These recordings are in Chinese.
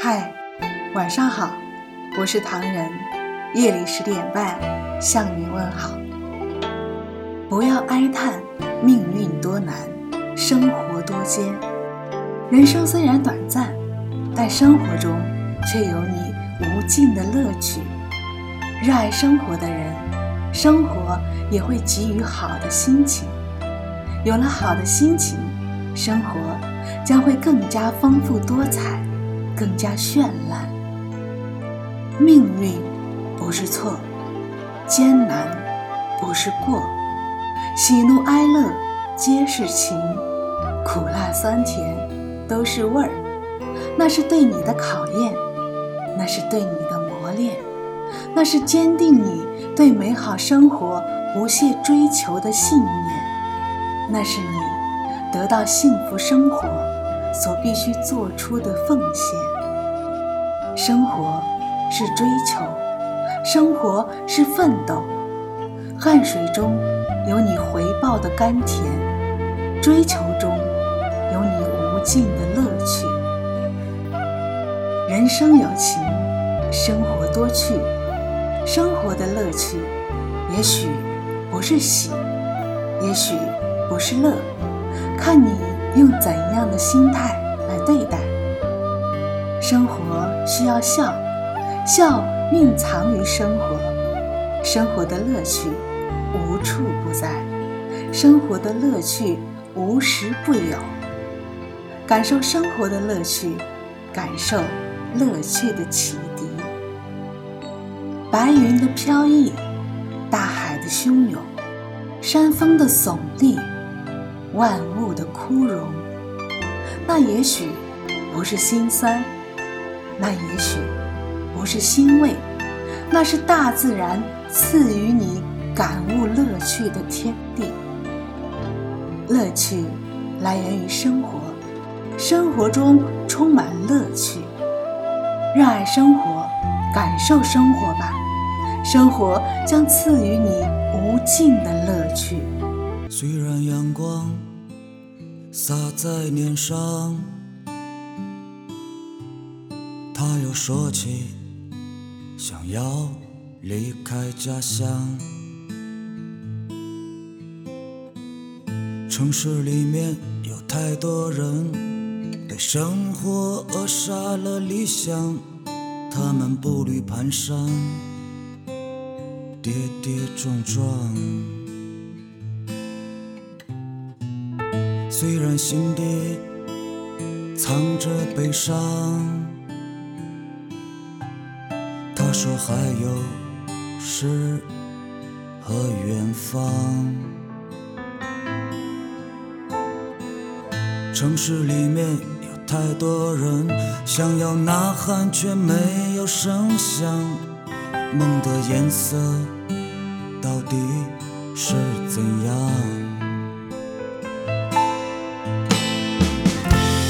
嗨，晚上好，我是唐人，夜里十点半向你问好。不要哀叹命运多难，生活多艰。人生虽然短暂，但生活中却有你无尽的乐趣。热爱生活的人，生活也会给予好的心情。有了好的心情，生活将会更加丰富多彩，更加绚烂。命运不是错，艰难不是过，喜怒哀乐皆是情，苦辣酸甜都是味儿。那是对你的考验，那是对你的磨练，那是坚定你对美好生活不懈追求的信念。那是你得到幸福生活所必须做出的奉献。生活是追求，生活是奋斗，汗水中有你回报的甘甜，追求中有你无尽的乐趣。人生有情，生活多趣，生活的乐趣也许不是喜，也许。不是乐，看你用怎样的心态来对待。生活需要笑，笑蕴藏于生活，生活的乐趣无处不在，生活的乐趣无时不有。感受生活的乐趣，感受乐趣的启迪。白云的飘逸，大海的汹涌，山峰的耸立。万物的枯荣，那也许不是心酸，那也许不是欣慰，那是大自然赐予你感悟乐趣的天地。乐趣来源于生活，生活中充满乐趣。热爱生活，感受生活吧，生活将赐予你无尽的乐趣。虽然阳光洒在脸上，他又说起想要离开家乡。城市里面有太多人被生活扼杀了理想，他们步履蹒跚，跌跌撞撞。虽然心底藏着悲伤，他说还有诗和远方。城市里面有太多人想要呐喊，却没有声响。梦的颜色到底是怎样？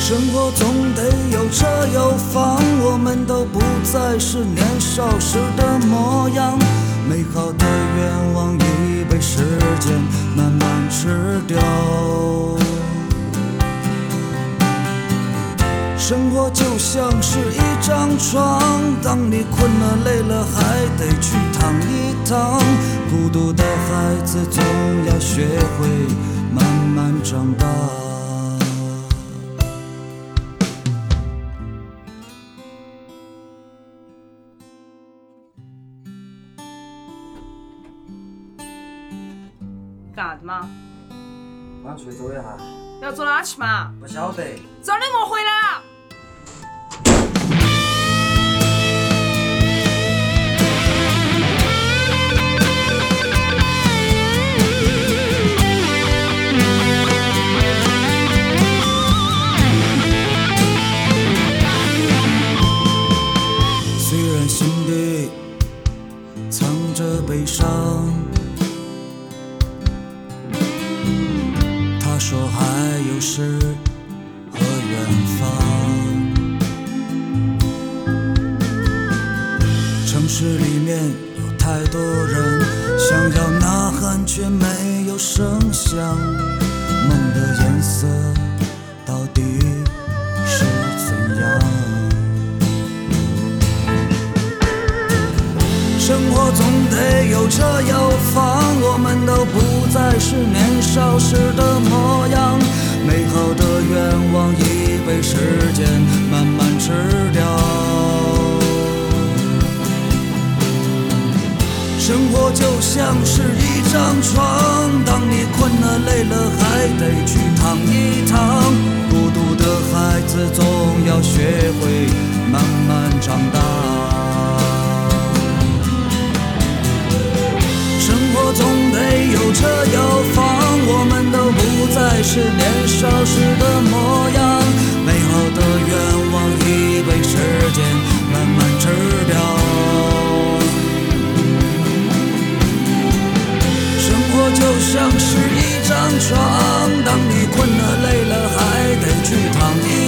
生活总得有车有房，我们都不再是年少时的模样。美好的愿望已被时间慢慢吃掉。生活就像是一张床，当你困了累了，还得去躺一躺。孤独的孩子总要学会慢慢长大。干啥子嘛？我想出去走一下。要走哪去嘛？不晓得。早点莫回来说还有诗和远方，城市里面有太多人想要呐喊，却没总得有车有房，我们都不再是年少时的模样。美好的愿望已被时间慢慢吃掉。生活就像是一张床，当你困了累了，还得去躺一躺。孤独的孩子总要学会慢慢长大。总得有车有房，我们都不再是年少时的模样。美好的愿望已被时间慢慢吃掉。生活就像是一张床，当你困了累了，还得去躺一